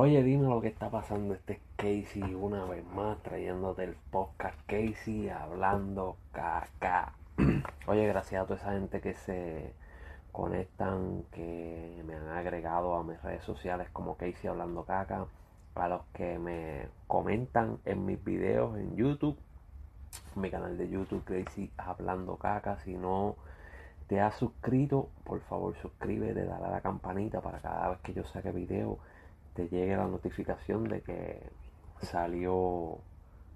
Oye, dime lo que está pasando. Este es Casey una vez más trayéndote el podcast Casey hablando caca. Oye, gracias a toda esa gente que se conectan, que me han agregado a mis redes sociales como Casey hablando caca, a los que me comentan en mis videos en YouTube, mi canal de YouTube Casey hablando caca. Si no te has suscrito, por favor suscríbete, dale a la campanita para cada vez que yo saque video te llegue la notificación de que salió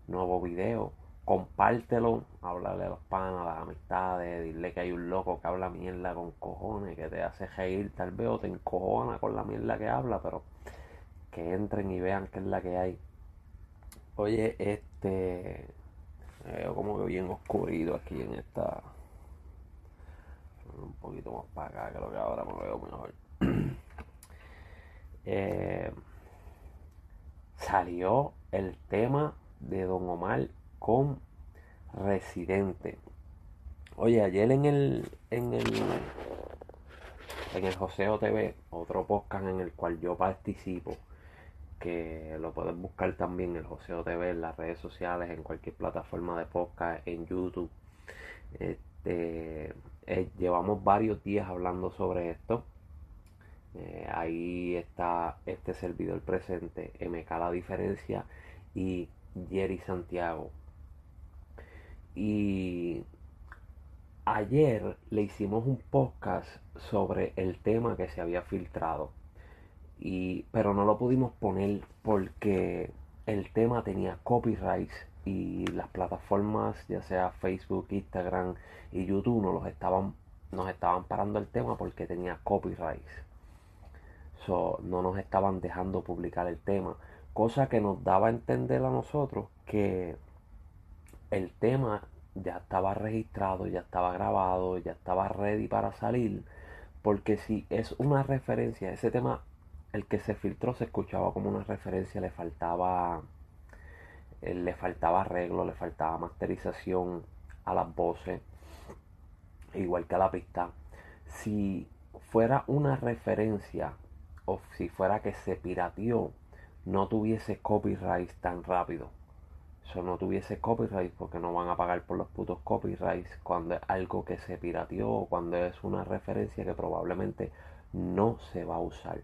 nuevo video. Compártelo, hablarle a los panas, a las amistades, dile que hay un loco que habla mierda con cojones, que te hace reír tal vez o te encojona con la mierda que habla, pero que entren y vean qué es la que hay. Oye, este veo como que bien oscurito aquí en esta un poquito más para acá lo que ahora me veo mejor eh, salió el tema de Don Omar con Residente. Oye, ayer en el en el en el Joseo TV, otro podcast en el cual yo participo, que lo puedes buscar también el Joseo TV en las redes sociales, en cualquier plataforma de podcast, en YouTube. Este, eh, llevamos varios días hablando sobre esto. Eh, ahí está este servidor presente, MK La Diferencia y Jerry Santiago. Y ayer le hicimos un podcast sobre el tema que se había filtrado. Y, pero no lo pudimos poner porque el tema tenía copyright y las plataformas, ya sea Facebook, Instagram y YouTube, no los estaban, nos estaban parando el tema porque tenía copyright no nos estaban dejando publicar el tema. Cosa que nos daba a entender a nosotros que el tema ya estaba registrado, ya estaba grabado, ya estaba ready para salir. Porque si es una referencia, ese tema, el que se filtró se escuchaba como una referencia, le faltaba, eh, le faltaba arreglo, le faltaba masterización a las voces, igual que a la pista. Si fuera una referencia si fuera que se pirateó, no tuviese copyright tan rápido. Eso no tuviese copyright porque no van a pagar por los putos copyrights cuando es algo que se pirateó o cuando es una referencia que probablemente no se va a usar.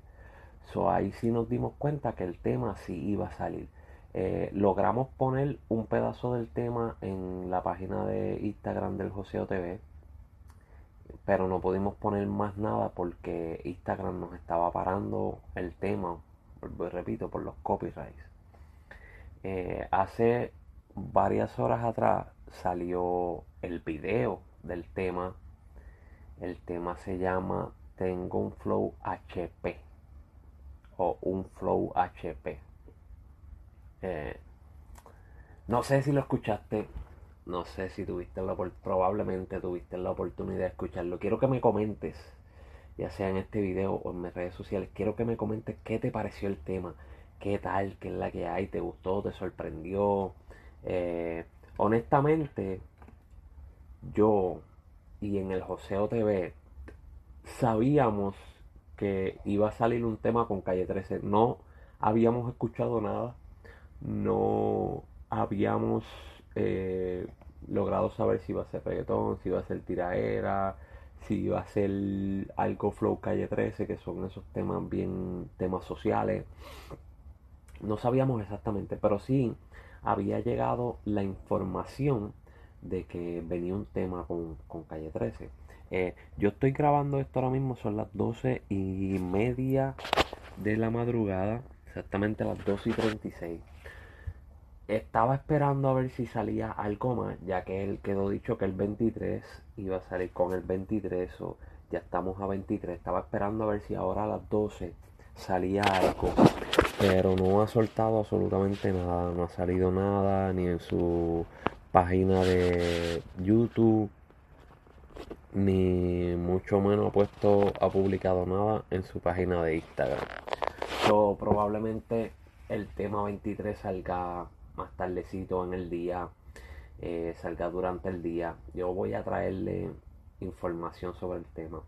So, ahí sí nos dimos cuenta que el tema sí iba a salir. Eh, logramos poner un pedazo del tema en la página de Instagram del Joseo TV pero no pudimos poner más nada porque Instagram nos estaba parando el tema, repito, por los copyrights. Eh, hace varias horas atrás salió el video del tema. El tema se llama Tengo un Flow HP o un Flow HP. Eh, no sé si lo escuchaste, no sé si tuviste la probablemente tuviste la oportunidad de escucharlo. Quiero que me comentes, ya sea en este video o en mis redes sociales, quiero que me comentes qué te pareció el tema, qué tal, qué es la que hay, te gustó, te sorprendió. Eh, honestamente, yo y en el Joseo TV sabíamos que iba a salir un tema con Calle 13. No habíamos escuchado nada, no habíamos eh, logrado saber si iba a ser reggaetón, si iba a ser tiraera, si iba a ser algo flow calle 13, que son esos temas bien, temas sociales. No sabíamos exactamente, pero sí había llegado la información de que venía un tema con, calle 13. Eh, yo estoy grabando esto ahora mismo, son las 12 y media de la madrugada, exactamente las 12 y 36 estaba esperando a ver si salía algo más, ya que él quedó dicho que el 23 iba a salir con el 23 o ya estamos a 23. Estaba esperando a ver si ahora a las 12 salía algo, pero no ha soltado absolutamente nada, no ha salido nada ni en su página de YouTube ni mucho menos ha puesto ha publicado nada en su página de Instagram. So, probablemente el tema 23 salga más tardecito en el día, eh, salga durante el día. Yo voy a traerle información sobre el tema.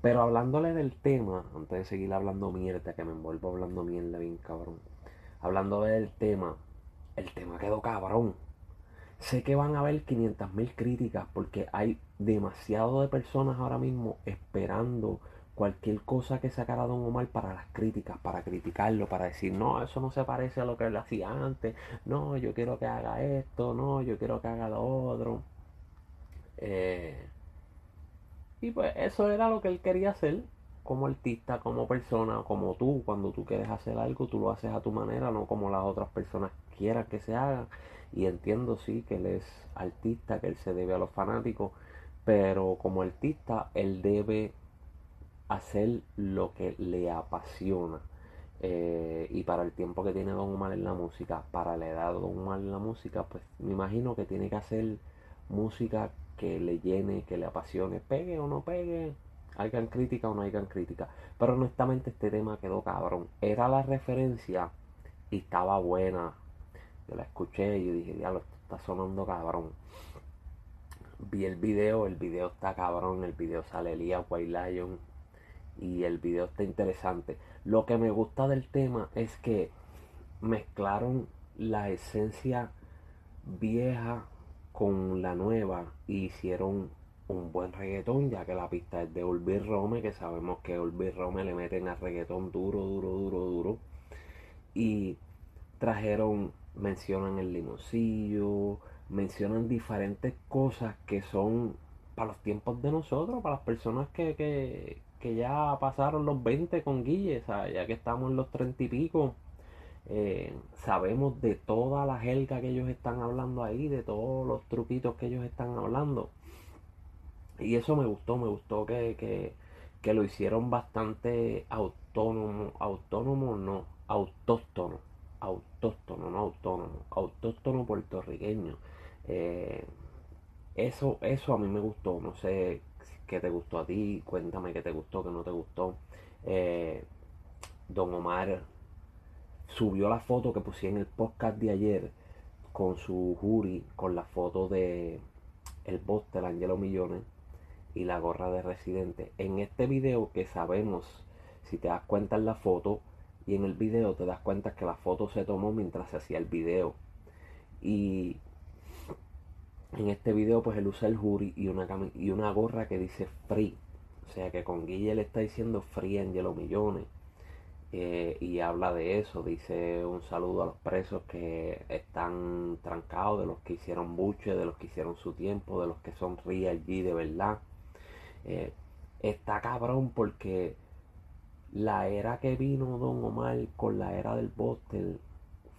Pero hablándole del tema, antes de seguir hablando mierda, que me envuelvo hablando mierda bien cabrón. Hablando del tema, el tema quedó cabrón. Sé que van a haber 500.000 críticas porque hay demasiado de personas ahora mismo esperando cualquier cosa que sacara Don Omar para las críticas, para criticarlo, para decir, no, eso no se parece a lo que él hacía antes, no, yo quiero que haga esto, no, yo quiero que haga lo otro. Eh, y pues eso era lo que él quería hacer como artista, como persona, como tú, cuando tú quieres hacer algo, tú lo haces a tu manera, no como las otras personas quieran que se hagan. Y entiendo, sí, que él es artista, que él se debe a los fanáticos, pero como artista, él debe hacer lo que le apasiona. Eh, y para el tiempo que tiene Don Omar en la música, para la edad de Don Omar en la música, pues me imagino que tiene que hacer música que le llene, que le apasione, pegue o no pegue, hagan crítica o no hagan crítica. Pero honestamente este tema quedó cabrón. Era la referencia y estaba buena. Yo la escuché y dije, ya lo está sonando cabrón. Vi el video, el video está cabrón, el video sale Elías White Lion, y el video está interesante. Lo que me gusta del tema es que mezclaron la esencia vieja con la nueva y hicieron un buen reggaetón, ya que la pista es de Olby Rome, que sabemos que Olby Rome le meten al reggaetón duro, duro, duro, duro. Y trajeron, mencionan el limoncillo, mencionan diferentes cosas que son para los tiempos de nosotros, para las personas que, que, que ya pasaron los 20 con Guille, ya que estamos en los 30 y pico, eh, sabemos de toda la jerga que ellos están hablando ahí, de todos los truquitos que ellos están hablando. Y eso me gustó, me gustó que, que, que lo hicieron bastante autónomo, autónomo no, autóctono, autóctono, no autónomo, autóctono puertorriqueño. Eh, eso, eso a mí me gustó, no sé qué te gustó a ti, cuéntame qué te gustó, qué no te gustó. Eh, Don Omar subió la foto que puse en el podcast de ayer con su jury, con la foto de el boss del Angelo Millones y la gorra de residente. En este video que sabemos, si te das cuenta en la foto y en el video te das cuenta que la foto se tomó mientras se hacía el video. Y en este video pues él usa el jury y una, y una gorra que dice free. O sea que con Guille le está diciendo free Angelo Millones. Eh, y habla de eso, dice un saludo a los presos que están trancados, de los que hicieron buche, de los que hicieron su tiempo, de los que son real G de verdad. Eh, está cabrón porque la era que vino Don Omar con la era del bostel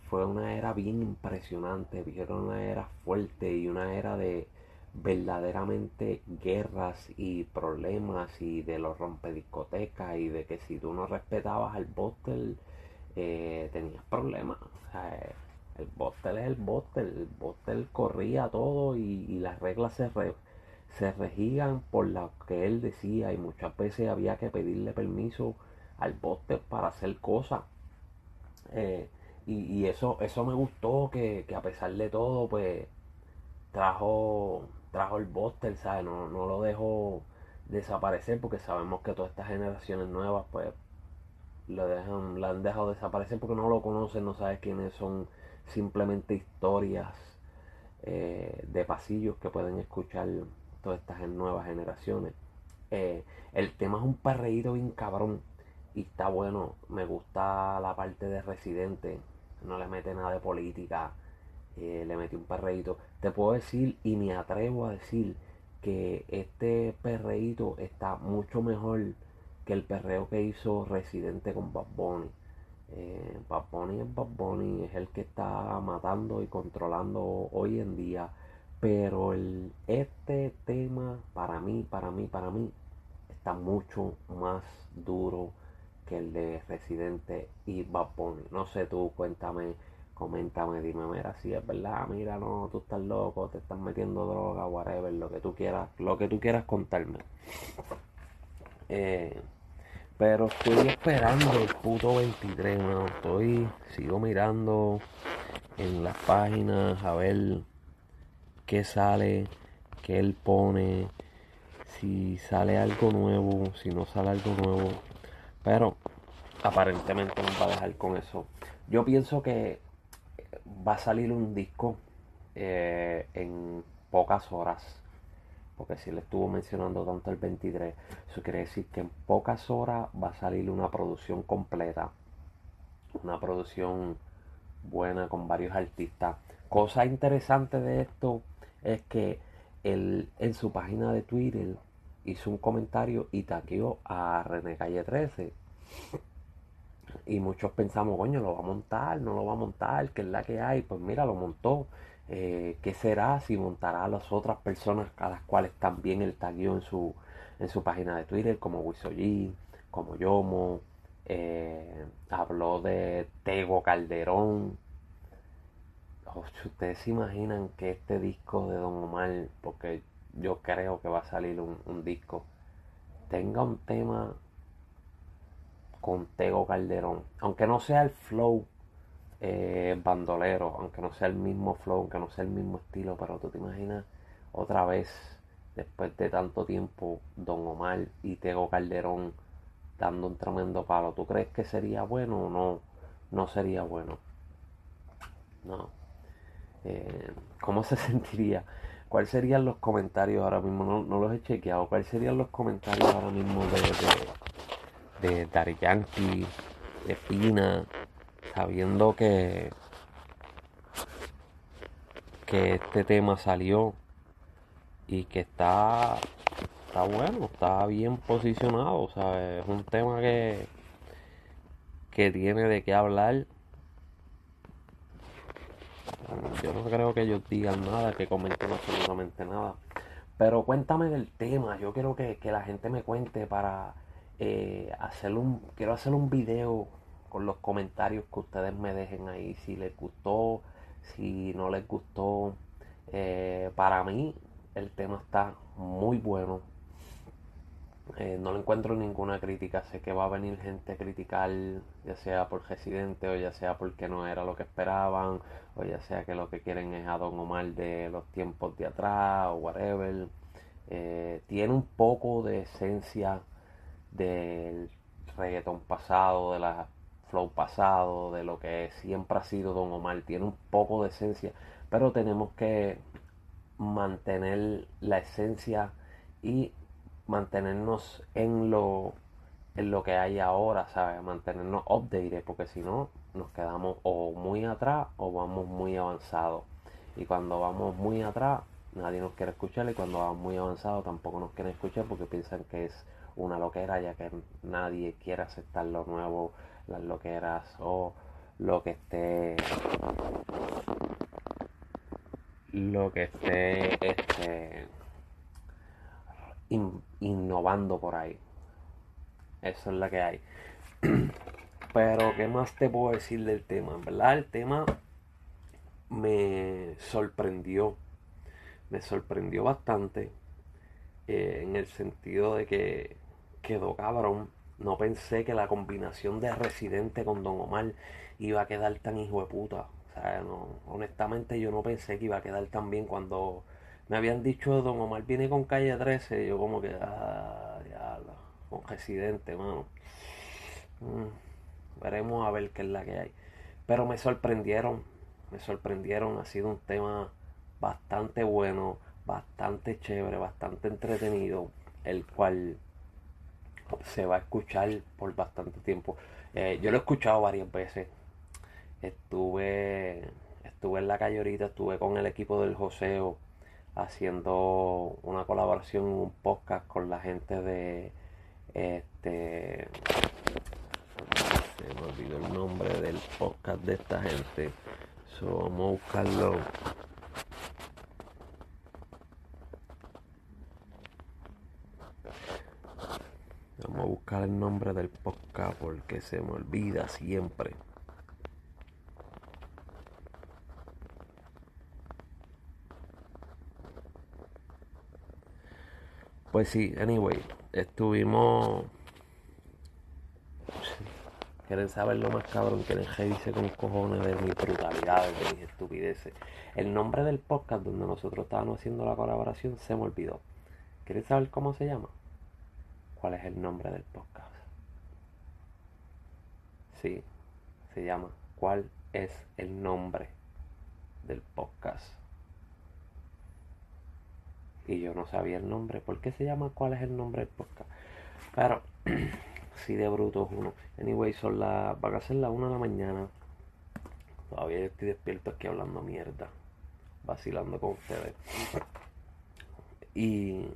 fue una era bien impresionante, vieron una era fuerte y una era de verdaderamente guerras y problemas y de los rompediscotecas y de que si tú no respetabas al bostel eh, tenías problemas. el bostel es el bostel, el bostel corría todo y, las reglas se, se regían por lo que él decía y muchas veces había que pedirle permiso al bostel para hacer cosas. Eh, y, eso, eso me gustó, que, a pesar de todo, pues trajo, trajo el Buster, ¿sabes? No, no lo dejó desaparecer porque sabemos que todas estas generaciones nuevas, pues, lo dejan, han dejado desaparecer porque no lo conocen, no sabes quiénes son simplemente historias eh, de pasillos que pueden escuchar todas estas nuevas generaciones. Eh, el tema es un perreído bien cabrón y está bueno. Me gusta la parte de Residente no le mete nada de política, eh, le mete un perreíto. Te puedo decir y me atrevo a decir que este perreíto está mucho mejor que el perreo que hizo Residente con Bad Bunny. Eh, Bad Bunny es Bad Bunny, es el que está matando y controlando hoy en día. Pero el, este tema para mí, para mí, para mí, está mucho más duro que el de Residente y Bad No sé tú, cuéntame, coméntame, dime, mira, si es verdad, mira, no, tú estás loco, te estás metiendo droga, whatever, lo que tú quieras, lo que tú quieras contarme. Eh, pero estoy esperando el puto 23, no, estoy, sigo mirando en las páginas a ver qué sale, qué él pone, si sale algo nuevo, si no sale algo nuevo. Pero aparentemente nos va a dejar con eso. Yo pienso que va a salir un disco eh, en pocas horas. Porque si le estuvo mencionando tanto el 23, eso quiere decir que en pocas horas va a salir una producción completa. Una producción buena con varios artistas. Cosa interesante de esto es que él en su página de Twitter hizo un comentario y taqueó a René Calle 13. Y muchos pensamos, coño, lo va a montar, no lo va a montar, que es la que hay. Pues mira, lo montó. Eh, ¿Qué será si montará a las otras personas a las cuales también él tagueó en su, en su página de Twitter, como Wisoji, como Yomo? Eh, habló de Tego Calderón. ustedes se imaginan que este disco de Don Omar, porque yo creo que va a salir un disco, tenga un tema con Tego Calderón. Aunque no sea el flow eh, bandolero, aunque no sea el mismo flow, aunque no sea el mismo estilo, pero tú te imaginas otra vez, después de tanto tiempo, Don Omar y Tego Calderón dando un tremendo palo. ¿Tú crees que sería bueno o no? No sería bueno. No. Eh, ¿Cómo se sentiría? ¿Cuáles serían los comentarios ahora mismo? No, los he chequeado. ¿Cuáles serían los comentarios ahora mismo de, de Dari Yankee, de Pina, sabiendo que, que este tema salió y que está, está bueno, está bien posicionado, ¿sabes? Es un tema que, que tiene de qué hablar. Yo no creo que ellos digan nada, que comenten absolutamente nada. Pero cuéntame del tema, yo quiero que, que la gente me cuente para eh, hacer un, quiero hacer un video con los comentarios que ustedes me dejen ahí, si les gustó, si no les gustó. Eh, para mí el tema está muy bueno. Eh, no le encuentro ninguna crítica. Sé que va a venir gente a criticar, ya sea por Residente o ya sea porque no era lo que esperaban, o ya sea que lo que quieren es a Don Omar de los tiempos de atrás o whatever. tiene un poco de esencia del reggaetón pasado, de la flow pasado, de lo que siempre ha sido Don Omar. Tiene un poco de esencia, pero tenemos que mantener la esencia y mantenernos en lo en lo que hay ahora, ¿sabes? Mantenernos updated, porque si no, nos quedamos o muy atrás o vamos muy avanzados. Y cuando vamos muy atrás, nadie nos quiere escuchar, y cuando vamos muy avanzados, tampoco nos quieren escuchar porque piensan que es una loquera, ya que nadie quiere aceptar lo nuevo, las loqueras o lo que esté lo que esté este, innovando por ahí. Eso es la que hay. Pero, ¿qué más te puedo decir del tema? En verdad, el tema me sorprendió. Me sorprendió bastante. Eh, en el sentido de que quedó cabrón. No pensé que la combinación de Residente con Don Omar iba a quedar tan hijo de puta. O sea, no, honestamente yo no pensé que iba a quedar tan bien cuando me habían dicho Don Omar viene con calle 13. Yo como que, ah, con Residente, mano. Mm, veremos a ver qué es la que hay. Pero me sorprendieron, me sorprendieron. Ha sido un tema bastante bueno, bastante chévere, bastante entretenido, el cual se va a escuchar por bastante tiempo. Eh, yo lo he escuchado varias veces. Estuve, estuve en la calle ahorita, estuve con el equipo del Joseo haciendo una colaboración en un podcast con la gente de este se me olvidó el nombre del podcast de esta gente. So, vamos a buscarlo Vamos a buscar el nombre del podcast porque se me olvida siempre. Pues sí, anyway, estuvimos. Quieren saber lo más cabrón, quieren dice con cojones de mis brutalidades, de mis estupideces. El nombre del podcast donde nosotros estábamos haciendo la colaboración se me olvidó. ¿Quieres saber cómo se llama? ¿Cuál es el nombre del podcast? Sí, se llama ¿Cuál es el nombre del podcast? Y yo no sabía el nombre. ¿Por qué se llama ¿Cuál es el nombre del podcast? Pero, sí de bruto uno. Anyway, son las. Van a ser las 1 de la mañana. Todavía estoy despierto aquí hablando mierda. Vacilando con ustedes. Y.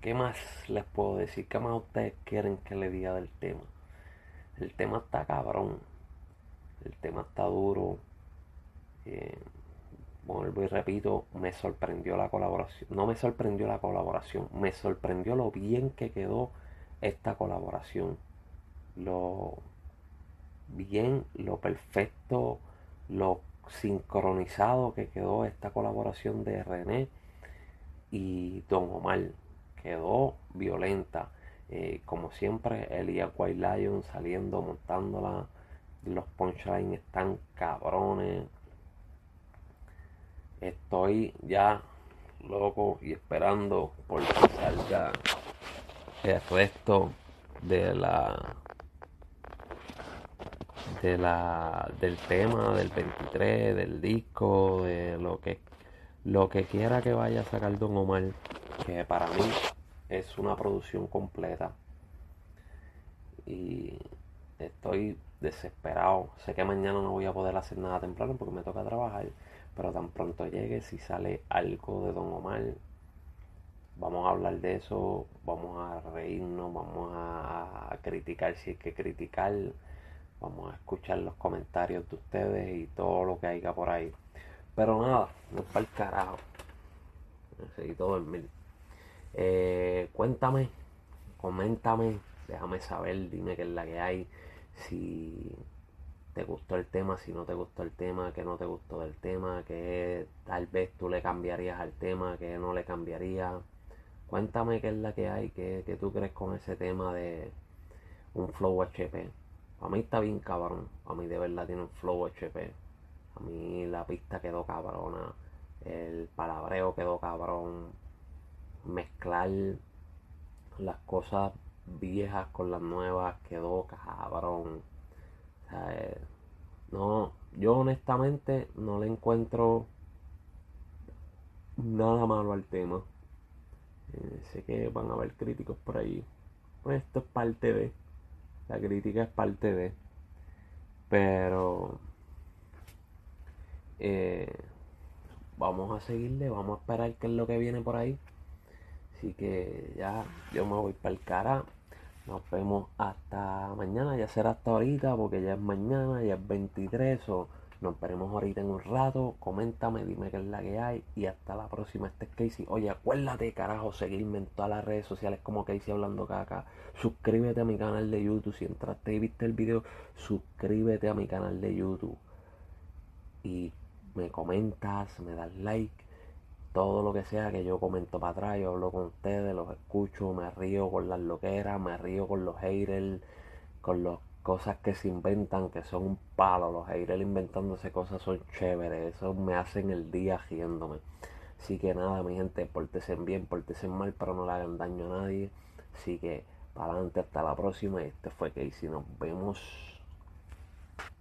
¿Qué más les puedo decir? ¿Qué más ustedes quieren que le diga del tema? El tema está cabrón. El tema está duro. Eh, vuelvo y repito, me sorprendió la colaboración. No me sorprendió la colaboración, me sorprendió lo bien que quedó esta colaboración. Lo bien, lo perfecto, lo sincronizado que quedó esta colaboración de René y Don Omar. Quedó violenta. Eh, como siempre, Elia White Lion saliendo, montándola. Los punchlines están cabrones. Estoy ya loco y esperando por que salga el resto de la de la del tema del 23 del disco de lo que lo que quiera que vaya a sacar Don Omar que para mí es una producción completa. Y estoy desesperado. Sé que mañana no voy a poder hacer nada temprano porque me toca trabajar pero tan pronto llegue, si sale algo de Don Omar, vamos a hablar de eso, vamos a reírnos, vamos a, criticar si hay que criticar, vamos a escuchar los comentarios de ustedes y todo lo que haya por ahí. Pero nada, no es para el carajo. Necesito dormir. Eh, cuéntame, coméntame, déjame saber, dime qué es la que hay. Si te gustó el tema, si no te gustó el tema, que no te gustó del tema, que tal vez tú le cambiarías al tema, que no le cambiaría. Cuéntame qué es la que hay, qué, tú crees con ese tema de un flow HP. A mí está bien cabrón, a mí de verdad tiene un flow HP. A mí la pista quedó cabrona, el palabreo quedó cabrón, mezclar las cosas viejas con las nuevas quedó cabrón eh, no, yo honestamente no le encuentro nada malo al tema. Eh, sé que van a haber críticos por ahí. Pues esto es parte de. La crítica es parte de. Pero. Eh, vamos a seguirle, vamos a esperar qué es lo que viene por ahí. Así que ya yo me voy para el cara. Nos vemos hasta mañana, ya será hasta ahorita porque ya es mañana, ya es 23 o nos veremos ahorita en un rato. Coméntame, dime qué es la que hay y hasta la próxima. Este es Casey. Oye, acuérdate, carajo, seguirme en todas las redes sociales como Casey Hablando Caca. Suscríbete a mi canal de YouTube. Si entraste y viste el video, suscríbete a mi canal de YouTube. Y me comentas, me das like todo lo que sea que yo comento para atrás, yo hablo con ustedes, los escucho, me río con las loqueras, me río con los haters, con las cosas que se inventan, que son un palo, los haters inventándose cosas son chéveres, eso me hacen el día riéndome. Así que nada, mi gente, portesen bien, portesen mal, pero no le hagan daño a nadie. Así que para adelante, hasta la próxima. Este fue Casey, nos vemos.